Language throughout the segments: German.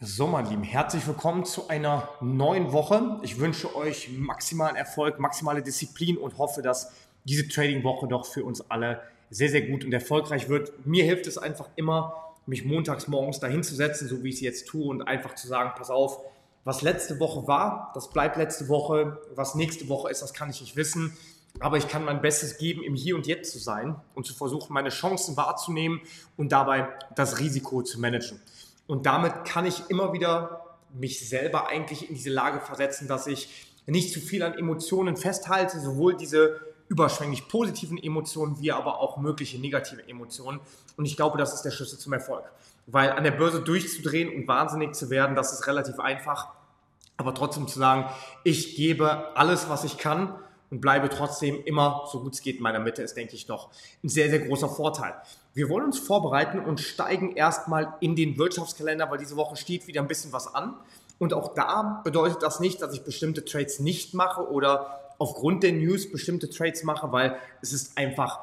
So, mein Lieben, herzlich willkommen zu einer neuen Woche. Ich wünsche euch maximalen Erfolg, maximale Disziplin und hoffe, dass diese Trading-Woche doch für uns alle sehr, sehr gut und erfolgreich wird. Mir hilft es einfach immer, mich montags morgens dahin zu setzen, so wie ich es jetzt tue und einfach zu sagen, pass auf, was letzte Woche war, das bleibt letzte Woche. Was nächste Woche ist, das kann ich nicht wissen. Aber ich kann mein Bestes geben, im Hier und Jetzt zu sein und zu versuchen, meine Chancen wahrzunehmen und dabei das Risiko zu managen. Und damit kann ich immer wieder mich selber eigentlich in diese Lage versetzen, dass ich nicht zu viel an Emotionen festhalte, sowohl diese überschwänglich positiven Emotionen wie aber auch mögliche negative Emotionen. Und ich glaube, das ist der Schlüssel zum Erfolg. Weil an der Börse durchzudrehen und wahnsinnig zu werden, das ist relativ einfach. Aber trotzdem zu sagen, ich gebe alles, was ich kann und bleibe trotzdem immer, so gut es geht, in meiner Mitte, ist, denke ich, doch ein sehr, sehr großer Vorteil. Wir wollen uns vorbereiten und steigen erstmal in den Wirtschaftskalender, weil diese Woche steht wieder ein bisschen was an. Und auch da bedeutet das nicht, dass ich bestimmte Trades nicht mache oder aufgrund der News bestimmte Trades mache, weil es ist einfach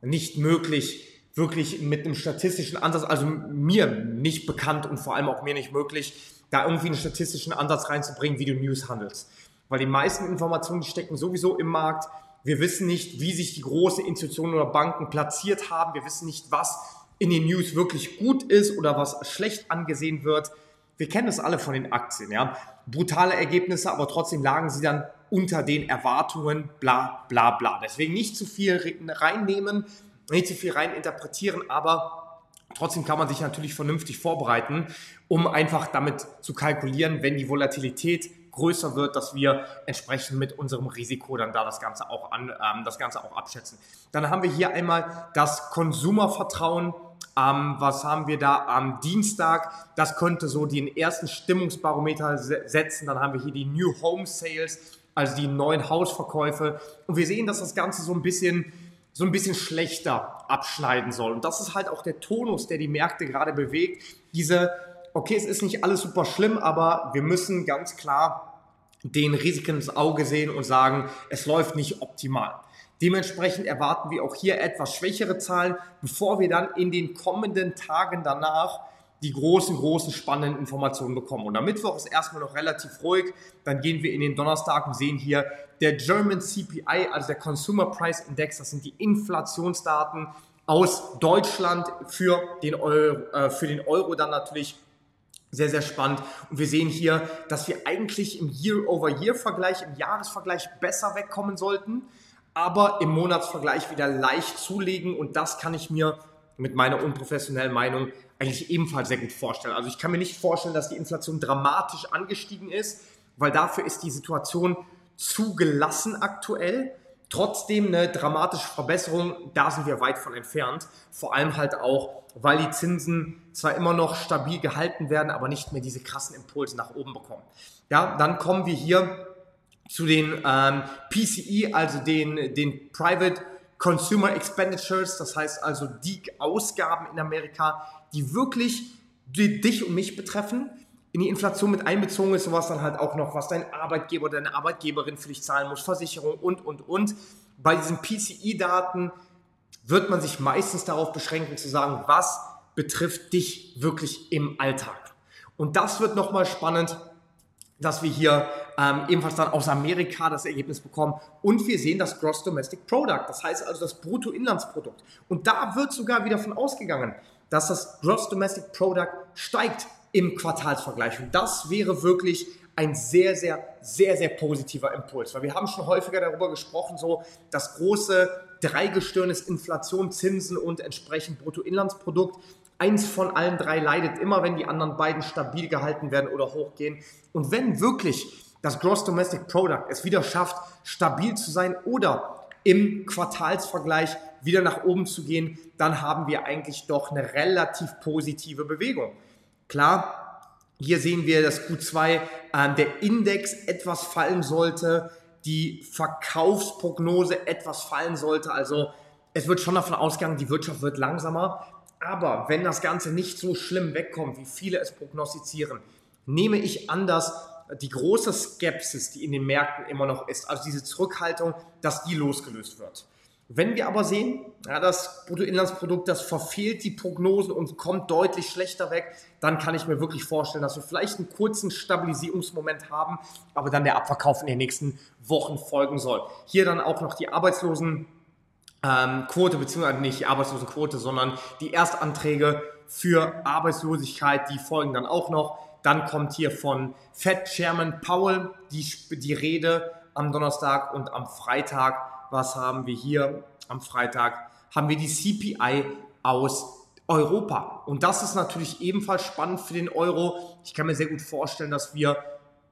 nicht möglich, wirklich mit einem statistischen Ansatz, also mir nicht bekannt und vor allem auch mir nicht möglich, da irgendwie einen statistischen Ansatz reinzubringen, wie du News handelst weil die meisten Informationen stecken sowieso im Markt. Wir wissen nicht, wie sich die großen Institutionen oder Banken platziert haben. Wir wissen nicht, was in den News wirklich gut ist oder was schlecht angesehen wird. Wir kennen das alle von den Aktien, ja. Brutale Ergebnisse, aber trotzdem lagen sie dann unter den Erwartungen, bla, bla, bla. Deswegen nicht zu viel reinnehmen, nicht zu viel reininterpretieren, aber trotzdem kann man sich natürlich vernünftig vorbereiten, um einfach damit zu kalkulieren, wenn die Volatilität größer wird, dass wir entsprechend mit unserem Risiko dann da das Ganze auch an, ähm, das Ganze auch abschätzen. Dann haben wir hier einmal das Konsumervertrauen. Ähm, was haben wir da am Dienstag? Das könnte so den ersten Stimmungsbarometer setzen. Dann haben wir hier die New Home Sales, also die neuen Hausverkäufe. Und wir sehen, dass das Ganze so ein bisschen so ein bisschen schlechter abschneiden soll. Und das ist halt auch der Tonus, der die Märkte gerade bewegt. Diese, okay, es ist nicht alles super schlimm, aber wir müssen ganz klar den Risiken ins Auge sehen und sagen, es läuft nicht optimal. Dementsprechend erwarten wir auch hier etwas schwächere Zahlen, bevor wir dann in den kommenden Tagen danach die großen, großen spannenden Informationen bekommen. Und am Mittwoch ist erstmal noch relativ ruhig. Dann gehen wir in den Donnerstag und sehen hier der German CPI, also der Consumer Price Index. Das sind die Inflationsdaten aus Deutschland für den Euro, äh, für den Euro dann natürlich sehr, sehr spannend. Und wir sehen hier, dass wir eigentlich im Year-over-Year-Vergleich, im Jahresvergleich besser wegkommen sollten, aber im Monatsvergleich wieder leicht zulegen. Und das kann ich mir mit meiner unprofessionellen Meinung eigentlich ebenfalls sehr gut vorstellen. Also ich kann mir nicht vorstellen, dass die Inflation dramatisch angestiegen ist, weil dafür ist die Situation zu gelassen aktuell. Trotzdem eine dramatische Verbesserung, da sind wir weit von entfernt. Vor allem halt auch, weil die Zinsen zwar immer noch stabil gehalten werden, aber nicht mehr diese krassen Impulse nach oben bekommen. Ja, dann kommen wir hier zu den ähm, PCE, also den, den Private Consumer Expenditures, das heißt also die Ausgaben in Amerika, die wirklich die dich und mich betreffen in die Inflation mit einbezogen ist, sowas dann halt auch noch, was dein Arbeitgeber oder deine Arbeitgeberin für dich zahlen muss, Versicherung und, und, und. Bei diesen PCI-Daten wird man sich meistens darauf beschränken zu sagen, was betrifft dich wirklich im Alltag. Und das wird nochmal spannend, dass wir hier ähm, ebenfalls dann aus Amerika das Ergebnis bekommen. Und wir sehen das Gross Domestic Product, das heißt also das Bruttoinlandsprodukt. Und da wird sogar wieder von ausgegangen, dass das Gross Domestic Product steigt im Quartalsvergleich. Und das wäre wirklich ein sehr, sehr, sehr, sehr positiver Impuls. Weil wir haben schon häufiger darüber gesprochen, so das große Dreigestirn ist Inflation, Zinsen und entsprechend Bruttoinlandsprodukt. Eins von allen drei leidet immer, wenn die anderen beiden stabil gehalten werden oder hochgehen. Und wenn wirklich das Gross Domestic Product es wieder schafft, stabil zu sein oder im Quartalsvergleich wieder nach oben zu gehen, dann haben wir eigentlich doch eine relativ positive Bewegung. Klar, hier sehen wir, dass Q2 äh, der Index etwas fallen sollte, die Verkaufsprognose etwas fallen sollte. Also es wird schon davon ausgegangen, die Wirtschaft wird langsamer. Aber wenn das Ganze nicht so schlimm wegkommt, wie viele es prognostizieren, nehme ich an, dass die große Skepsis, die in den Märkten immer noch ist, also diese Zurückhaltung, dass die losgelöst wird. Wenn wir aber sehen, ja, das Bruttoinlandsprodukt, das verfehlt die Prognosen und kommt deutlich schlechter weg, dann kann ich mir wirklich vorstellen, dass wir vielleicht einen kurzen Stabilisierungsmoment haben, aber dann der Abverkauf in den nächsten Wochen folgen soll. Hier dann auch noch die Arbeitslosenquote, ähm, beziehungsweise nicht die Arbeitslosenquote, sondern die Erstanträge für Arbeitslosigkeit, die folgen dann auch noch. Dann kommt hier von Fed Chairman Powell die, die Rede am Donnerstag und am Freitag was haben wir hier am Freitag? Haben wir die CPI aus Europa. Und das ist natürlich ebenfalls spannend für den Euro. Ich kann mir sehr gut vorstellen, dass wir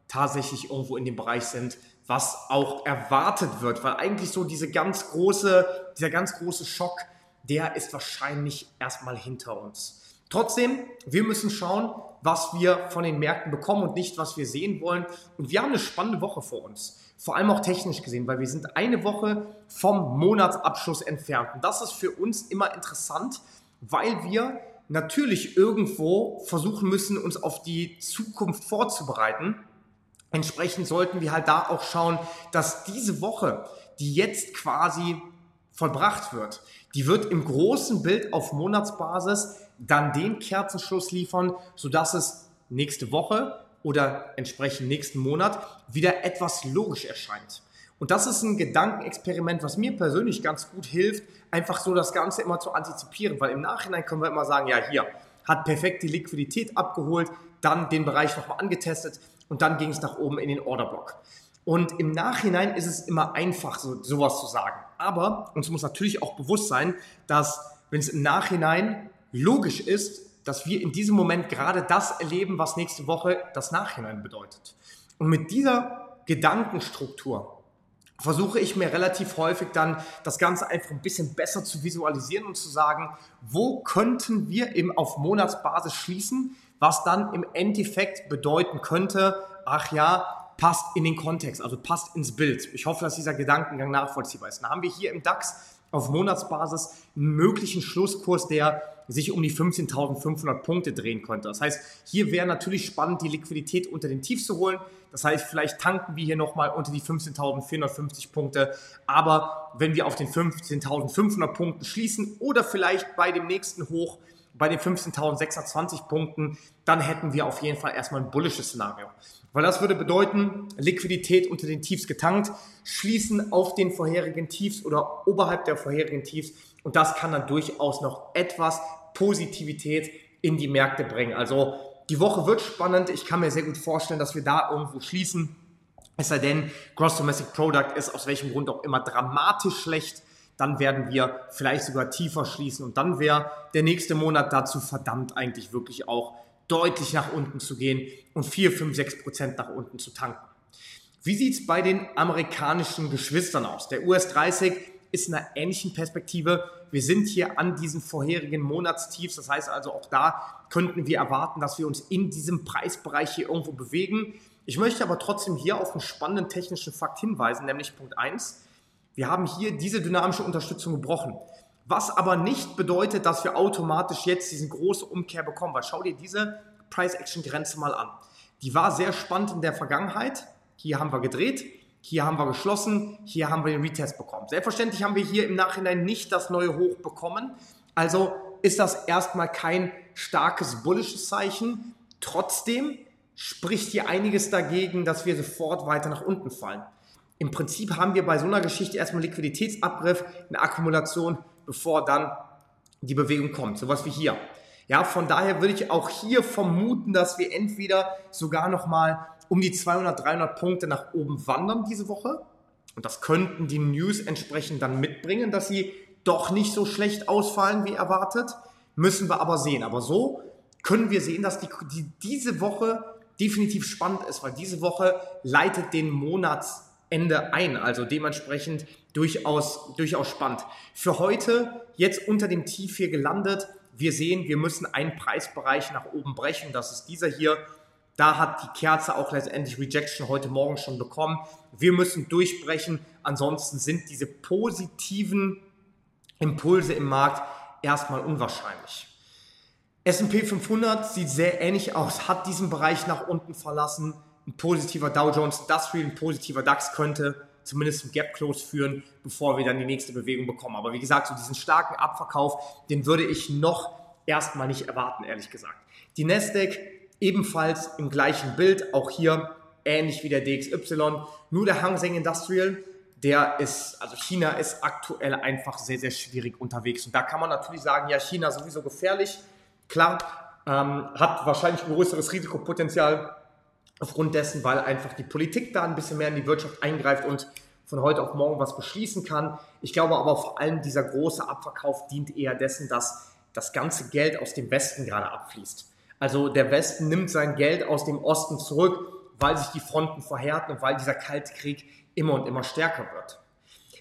tatsächlich irgendwo in dem Bereich sind, was auch erwartet wird, weil eigentlich so diese ganz große, dieser ganz große Schock, der ist wahrscheinlich erstmal hinter uns. Trotzdem, wir müssen schauen, was wir von den Märkten bekommen und nicht, was wir sehen wollen. Und wir haben eine spannende Woche vor uns. Vor allem auch technisch gesehen, weil wir sind eine Woche vom Monatsabschluss entfernt. Und das ist für uns immer interessant, weil wir natürlich irgendwo versuchen müssen, uns auf die Zukunft vorzubereiten. Entsprechend sollten wir halt da auch schauen, dass diese Woche, die jetzt quasi vollbracht wird, die wird im großen Bild auf Monatsbasis dann den Kerzenschluss liefern, sodass es nächste Woche oder entsprechend nächsten Monat wieder etwas logisch erscheint. Und das ist ein Gedankenexperiment, was mir persönlich ganz gut hilft, einfach so das Ganze immer zu antizipieren, weil im Nachhinein können wir immer sagen, ja, hier hat perfekt die Liquidität abgeholt, dann den Bereich nochmal angetestet und dann ging es nach oben in den Orderblock. Und im Nachhinein ist es immer einfach, so, sowas zu sagen. Aber uns muss natürlich auch bewusst sein, dass wenn es im Nachhinein logisch ist, dass wir in diesem Moment gerade das erleben, was nächste Woche das Nachhinein bedeutet. Und mit dieser Gedankenstruktur versuche ich mir relativ häufig dann das Ganze einfach ein bisschen besser zu visualisieren und zu sagen, wo könnten wir eben auf Monatsbasis schließen, was dann im Endeffekt bedeuten könnte, ach ja, passt in den Kontext, also passt ins Bild. Ich hoffe, dass dieser Gedankengang nachvollziehbar ist. Dann haben wir hier im DAX auf Monatsbasis einen möglichen Schlusskurs, der sich um die 15.500 Punkte drehen könnte. Das heißt, hier wäre natürlich spannend, die Liquidität unter den Tief zu holen. Das heißt, vielleicht tanken wir hier nochmal unter die 15.450 Punkte. Aber wenn wir auf den 15.500 Punkten schließen oder vielleicht bei dem nächsten Hoch bei den 15.620 Punkten, dann hätten wir auf jeden Fall erstmal ein bullisches Szenario. Weil das würde bedeuten, Liquidität unter den Tiefs getankt, schließen auf den vorherigen Tiefs oder oberhalb der vorherigen Tiefs und das kann dann durchaus noch etwas Positivität in die Märkte bringen. Also die Woche wird spannend. Ich kann mir sehr gut vorstellen, dass wir da irgendwo schließen. Es sei denn, Gross Domestic Product ist aus welchem Grund auch immer dramatisch schlecht. Dann werden wir vielleicht sogar tiefer schließen und dann wäre der nächste Monat dazu verdammt eigentlich wirklich auch deutlich nach unten zu gehen und 4, 5, 6 Prozent nach unten zu tanken. Wie sieht es bei den amerikanischen Geschwistern aus? Der US 30 ist in einer ähnlichen Perspektive. Wir sind hier an diesen vorherigen Monatstiefs. Das heißt also, auch da könnten wir erwarten, dass wir uns in diesem Preisbereich hier irgendwo bewegen. Ich möchte aber trotzdem hier auf einen spannenden technischen Fakt hinweisen, nämlich Punkt 1. Wir haben hier diese dynamische Unterstützung gebrochen. Was aber nicht bedeutet, dass wir automatisch jetzt diese große Umkehr bekommen. Weil schau dir diese Price-Action-Grenze mal an. Die war sehr spannend in der Vergangenheit. Hier haben wir gedreht. Hier haben wir geschlossen, hier haben wir den Retest bekommen. Selbstverständlich haben wir hier im Nachhinein nicht das neue Hoch bekommen. Also ist das erstmal kein starkes bullisches Zeichen. Trotzdem spricht hier einiges dagegen, dass wir sofort weiter nach unten fallen. Im Prinzip haben wir bei so einer Geschichte erstmal Liquiditätsabriff, eine Akkumulation, bevor dann die Bewegung kommt. Sowas wie hier. Ja, von daher würde ich auch hier vermuten, dass wir entweder sogar nochmal um die 200, 300 Punkte nach oben wandern diese Woche. Und das könnten die News entsprechend dann mitbringen, dass sie doch nicht so schlecht ausfallen wie erwartet. Müssen wir aber sehen. Aber so können wir sehen, dass die, die, diese Woche definitiv spannend ist, weil diese Woche leitet den Monatsende ein. Also dementsprechend durchaus, durchaus spannend. Für heute jetzt unter dem Tief hier gelandet. Wir sehen, wir müssen einen Preisbereich nach oben brechen. Das ist dieser hier da hat die Kerze auch letztendlich Rejection heute Morgen schon bekommen. Wir müssen durchbrechen. Ansonsten sind diese positiven Impulse im Markt erstmal unwahrscheinlich. S&P 500 sieht sehr ähnlich aus, hat diesen Bereich nach unten verlassen. Ein positiver Dow Jones Industrial, ein positiver DAX könnte zumindest zum Gap Close führen, bevor wir dann die nächste Bewegung bekommen. Aber wie gesagt, so diesen starken Abverkauf, den würde ich noch erstmal nicht erwarten, ehrlich gesagt. Die Nasdaq ebenfalls im gleichen Bild, auch hier ähnlich wie der DXY, nur der Hang Seng Industrial, der ist, also China ist aktuell einfach sehr, sehr schwierig unterwegs. Und da kann man natürlich sagen, ja, China sowieso gefährlich. Klar, ähm, hat wahrscheinlich ein größeres Risikopotenzial aufgrund dessen, weil einfach die Politik da ein bisschen mehr in die Wirtschaft eingreift und von heute auf morgen was beschließen kann. Ich glaube aber vor allem dieser große Abverkauf dient eher dessen, dass das ganze Geld aus dem Westen gerade abfließt. Also der Westen nimmt sein Geld aus dem Osten zurück, weil sich die Fronten verhärten und weil dieser Kalte Krieg immer und immer stärker wird.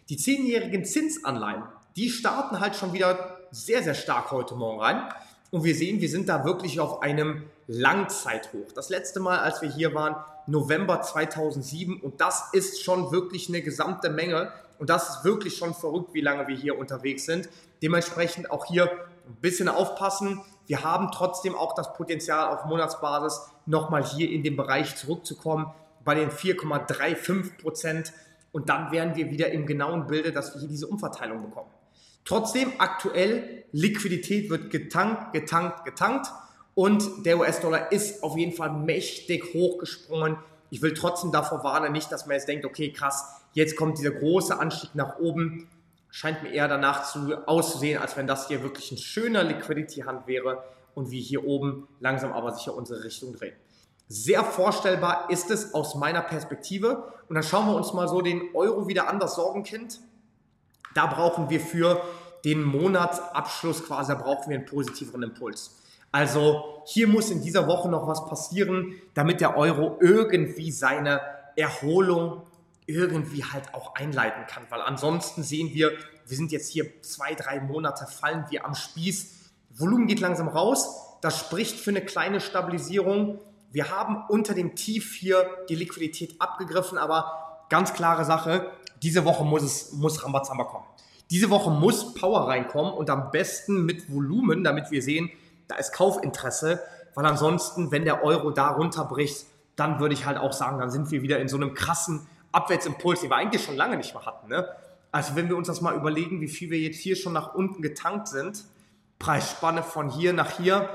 Die zehnjährigen Zinsanleihen, die starten halt schon wieder sehr, sehr stark heute Morgen rein. Und wir sehen, wir sind da wirklich auf einem Langzeithoch. Das letzte Mal, als wir hier waren, November 2007. Und das ist schon wirklich eine gesamte Menge. Und das ist wirklich schon verrückt, wie lange wir hier unterwegs sind. Dementsprechend auch hier ein bisschen aufpassen. Wir haben trotzdem auch das Potenzial auf Monatsbasis nochmal hier in den Bereich zurückzukommen bei den 4,35 Prozent. Und dann wären wir wieder im genauen Bilde, dass wir hier diese Umverteilung bekommen. Trotzdem aktuell Liquidität wird getankt, getankt, getankt und der US-Dollar ist auf jeden Fall mächtig hochgesprungen. Ich will trotzdem davor warnen, nicht, dass man jetzt denkt, okay, krass, jetzt kommt dieser große Anstieg nach oben. Scheint mir eher danach zu, auszusehen, als wenn das hier wirklich ein schöner Liquidity-Hand wäre und wir hier oben langsam aber sicher unsere Richtung drehen. Sehr vorstellbar ist es aus meiner Perspektive. Und dann schauen wir uns mal so den Euro wieder an, das Sorgenkind. Da brauchen wir für den Monatsabschluss quasi, da brauchen wir einen positiveren Impuls. Also hier muss in dieser Woche noch was passieren, damit der Euro irgendwie seine Erholung irgendwie halt auch einleiten kann. Weil ansonsten sehen wir, wir sind jetzt hier zwei, drei Monate, fallen wir am Spieß. Volumen geht langsam raus. Das spricht für eine kleine Stabilisierung. Wir haben unter dem Tief hier die Liquidität abgegriffen, aber ganz klare Sache, diese Woche muss es, muss Rambazamba kommen. Diese Woche muss Power reinkommen und am besten mit Volumen, damit wir sehen, da ist Kaufinteresse, weil ansonsten, wenn der Euro da runterbricht, dann würde ich halt auch sagen, dann sind wir wieder in so einem krassen Abwärtsimpuls, den wir eigentlich schon lange nicht mehr hatten. Ne? Also wenn wir uns das mal überlegen, wie viel wir jetzt hier schon nach unten getankt sind, Preisspanne von hier nach hier,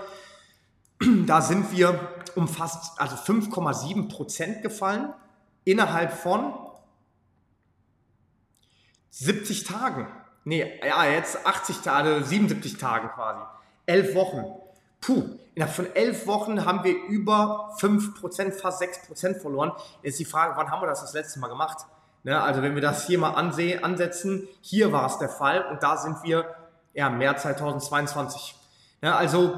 da sind wir um fast, also 5,7 Prozent gefallen innerhalb von 70 Tagen. Nee, ja, jetzt 80 Tage, 77 Tagen quasi. Elf Wochen. Puh, innerhalb von elf Wochen haben wir über 5%, fast 6% verloren. Jetzt ist die Frage, wann haben wir das das letzte Mal gemacht? Ne, also wenn wir das hier mal ansehen, ansetzen, hier war es der Fall und da sind wir ja, März 2022. Ja, also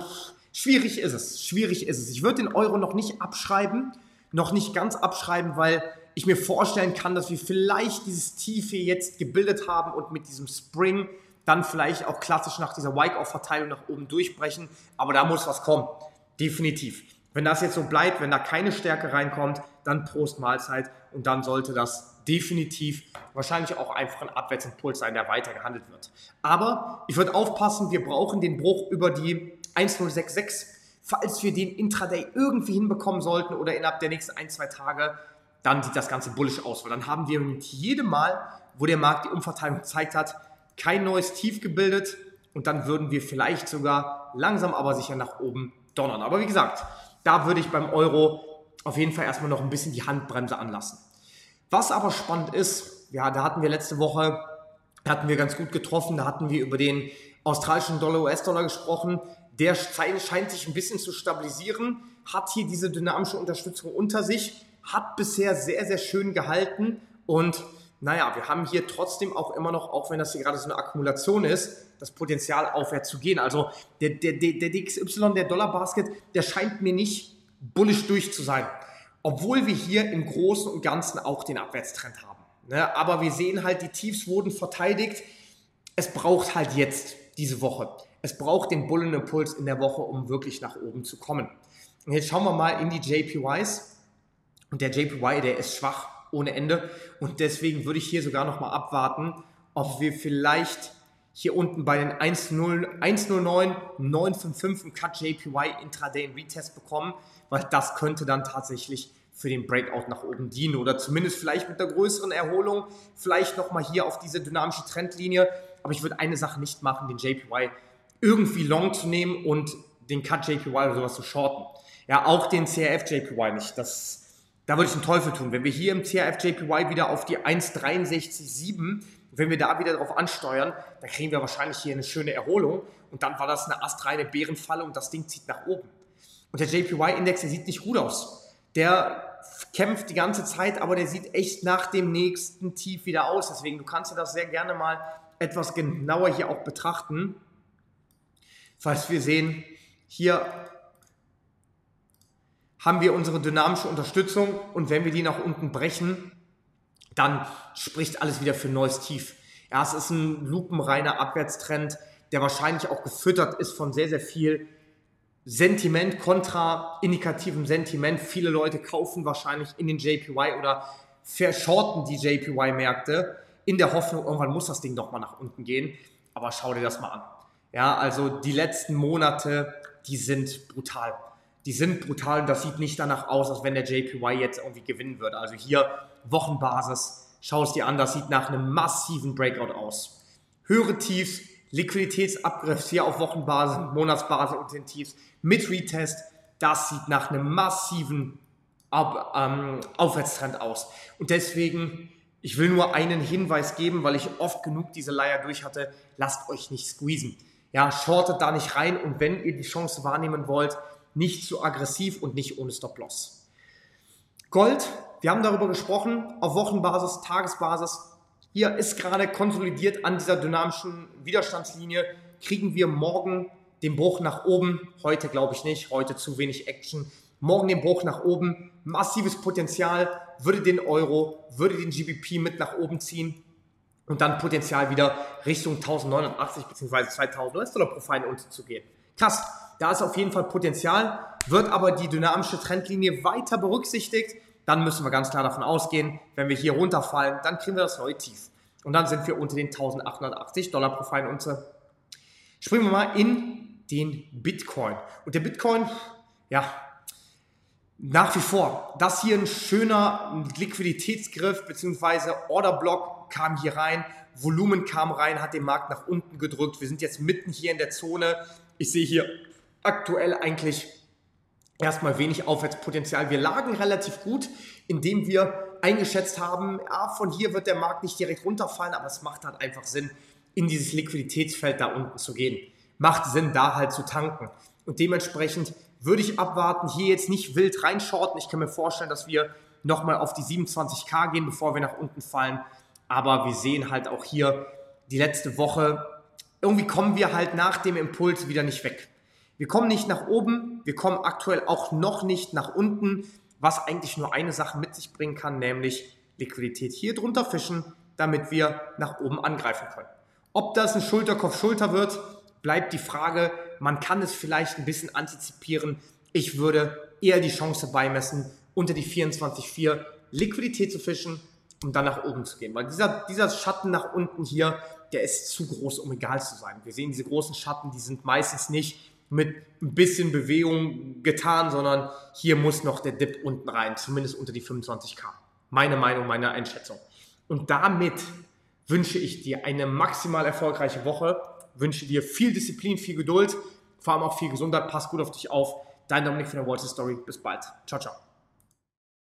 schwierig ist es, schwierig ist es. Ich würde den Euro noch nicht abschreiben, noch nicht ganz abschreiben, weil ich mir vorstellen kann, dass wir vielleicht dieses Tief hier jetzt gebildet haben und mit diesem Spring dann vielleicht auch klassisch nach dieser Wike-Off-Verteilung nach oben durchbrechen. Aber da muss was kommen. Definitiv. Wenn das jetzt so bleibt, wenn da keine Stärke reinkommt, dann Prost Mahlzeit und dann sollte das definitiv wahrscheinlich auch einfach ein Abwärtsimpuls sein, der weiter gehandelt wird. Aber ich würde aufpassen, wir brauchen den Bruch über die 1066. Falls wir den Intraday irgendwie hinbekommen sollten oder innerhalb der nächsten ein, zwei Tage, dann sieht das Ganze bullisch aus, weil dann haben wir mit jedem Mal, wo der Markt die Umverteilung gezeigt hat, kein neues Tief gebildet und dann würden wir vielleicht sogar langsam aber sicher nach oben donnern. Aber wie gesagt, da würde ich beim Euro auf jeden Fall erstmal noch ein bisschen die Handbremse anlassen. Was aber spannend ist, ja, da hatten wir letzte Woche, hatten wir ganz gut getroffen, da hatten wir über den australischen Dollar, US-Dollar gesprochen. Der scheint sich ein bisschen zu stabilisieren, hat hier diese dynamische Unterstützung unter sich, hat bisher sehr, sehr schön gehalten und naja, wir haben hier trotzdem auch immer noch, auch wenn das hier gerade so eine Akkumulation ist, das Potenzial aufwärts zu gehen. Also der, der, der DXY, der Dollar Basket, der scheint mir nicht bullish durch zu sein. Obwohl wir hier im Großen und Ganzen auch den Abwärtstrend haben. Ne? Aber wir sehen halt, die Tiefs wurden verteidigt. Es braucht halt jetzt diese Woche. Es braucht den Bullenimpuls in der Woche, um wirklich nach oben zu kommen. Und jetzt schauen wir mal in die JPYs. Und der JPY, der ist schwach ohne Ende. Und deswegen würde ich hier sogar nochmal abwarten, ob wir vielleicht hier unten bei den 109 955 im Cut JPY Intraday Retest bekommen, weil das könnte dann tatsächlich für den Breakout nach oben dienen oder zumindest vielleicht mit einer größeren Erholung, vielleicht nochmal hier auf diese dynamische Trendlinie. Aber ich würde eine Sache nicht machen, den JPY irgendwie long zu nehmen und den Cut JPY oder sowas zu shorten. Ja, auch den CRF JPY nicht. Das, da würde ich den Teufel tun. Wenn wir hier im CRF JPY wieder auf die 1,63,7, wenn wir da wieder drauf ansteuern, dann kriegen wir wahrscheinlich hier eine schöne Erholung und dann war das eine astreine Bärenfalle und das Ding zieht nach oben. Und der JPY-Index, der sieht nicht gut aus der kämpft die ganze Zeit, aber der sieht echt nach dem nächsten Tief wieder aus. Deswegen, du kannst dir das sehr gerne mal etwas genauer hier auch betrachten. Falls wir sehen, hier haben wir unsere dynamische Unterstützung und wenn wir die nach unten brechen, dann spricht alles wieder für ein neues Tief. Ja, es ist ein lupenreiner Abwärtstrend, der wahrscheinlich auch gefüttert ist von sehr, sehr viel Sentiment kontra indikativem Sentiment. Viele Leute kaufen wahrscheinlich in den JPY oder verschorten die JPY-Märkte in der Hoffnung, irgendwann muss das Ding doch mal nach unten gehen. Aber schau dir das mal an. Ja, also die letzten Monate, die sind brutal. Die sind brutal und das sieht nicht danach aus, als wenn der JPY jetzt irgendwie gewinnen würde. Also hier Wochenbasis, schau es dir an, das sieht nach einem massiven Breakout aus. Höhere Tiefs, Liquiditätsabgriff hier auf Wochenbasis, Monatsbasis und den Tiefs mit Retest. Das sieht nach einem massiven Ab, ähm, Aufwärtstrend aus. Und deswegen, ich will nur einen Hinweis geben, weil ich oft genug diese Leier durch hatte. Lasst euch nicht squeezen. Ja, shortet da nicht rein und wenn ihr die Chance wahrnehmen wollt, nicht zu aggressiv und nicht ohne Stop-Loss. Gold, wir haben darüber gesprochen, auf Wochenbasis, Tagesbasis, hier ist gerade konsolidiert an dieser dynamischen Widerstandslinie. Kriegen wir morgen den Bruch nach oben? Heute glaube ich nicht, heute zu wenig Action. Morgen den Bruch nach oben, massives Potenzial, würde den Euro, würde den GBP mit nach oben ziehen und dann Potenzial wieder Richtung 1089 bzw. 2000 US-Dollar pro Fein unten zu gehen. Krass, da ist auf jeden Fall Potenzial, wird aber die dynamische Trendlinie weiter berücksichtigt dann müssen wir ganz klar davon ausgehen, wenn wir hier runterfallen, dann kriegen wir das neue Tief. Und dann sind wir unter den 1880 Dollar pro Feinunze. Springen wir mal in den Bitcoin. Und der Bitcoin, ja, nach wie vor, das hier ein schöner Liquiditätsgriff bzw. Orderblock kam hier rein, Volumen kam rein, hat den Markt nach unten gedrückt. Wir sind jetzt mitten hier in der Zone. Ich sehe hier aktuell eigentlich erstmal wenig Aufwärtspotenzial. Wir lagen relativ gut, indem wir eingeschätzt haben, ja, von hier wird der Markt nicht direkt runterfallen, aber es macht halt einfach Sinn, in dieses Liquiditätsfeld da unten zu gehen. Macht Sinn, da halt zu tanken. Und dementsprechend würde ich abwarten, hier jetzt nicht wild reinschorten. Ich kann mir vorstellen, dass wir nochmal auf die 27k gehen, bevor wir nach unten fallen. Aber wir sehen halt auch hier die letzte Woche, irgendwie kommen wir halt nach dem Impuls wieder nicht weg. Wir kommen nicht nach oben, wir kommen aktuell auch noch nicht nach unten, was eigentlich nur eine Sache mit sich bringen kann, nämlich Liquidität hier drunter fischen, damit wir nach oben angreifen können. Ob das ein Schulterkopf-Schulter wird, bleibt die Frage. Man kann es vielleicht ein bisschen antizipieren. Ich würde eher die Chance beimessen, unter die 24,4 Liquidität zu fischen, um dann nach oben zu gehen. Weil dieser, dieser Schatten nach unten hier, der ist zu groß, um egal zu sein. Wir sehen diese großen Schatten, die sind meistens nicht mit ein bisschen Bewegung getan, sondern hier muss noch der Dip unten rein, zumindest unter die 25k. Meine Meinung, meine Einschätzung. Und damit wünsche ich dir eine maximal erfolgreiche Woche, wünsche dir viel Disziplin, viel Geduld, vor allem auch viel Gesundheit. Pass gut auf dich auf. Dein Dominik von der Walter Story. Bis bald. Ciao, ciao.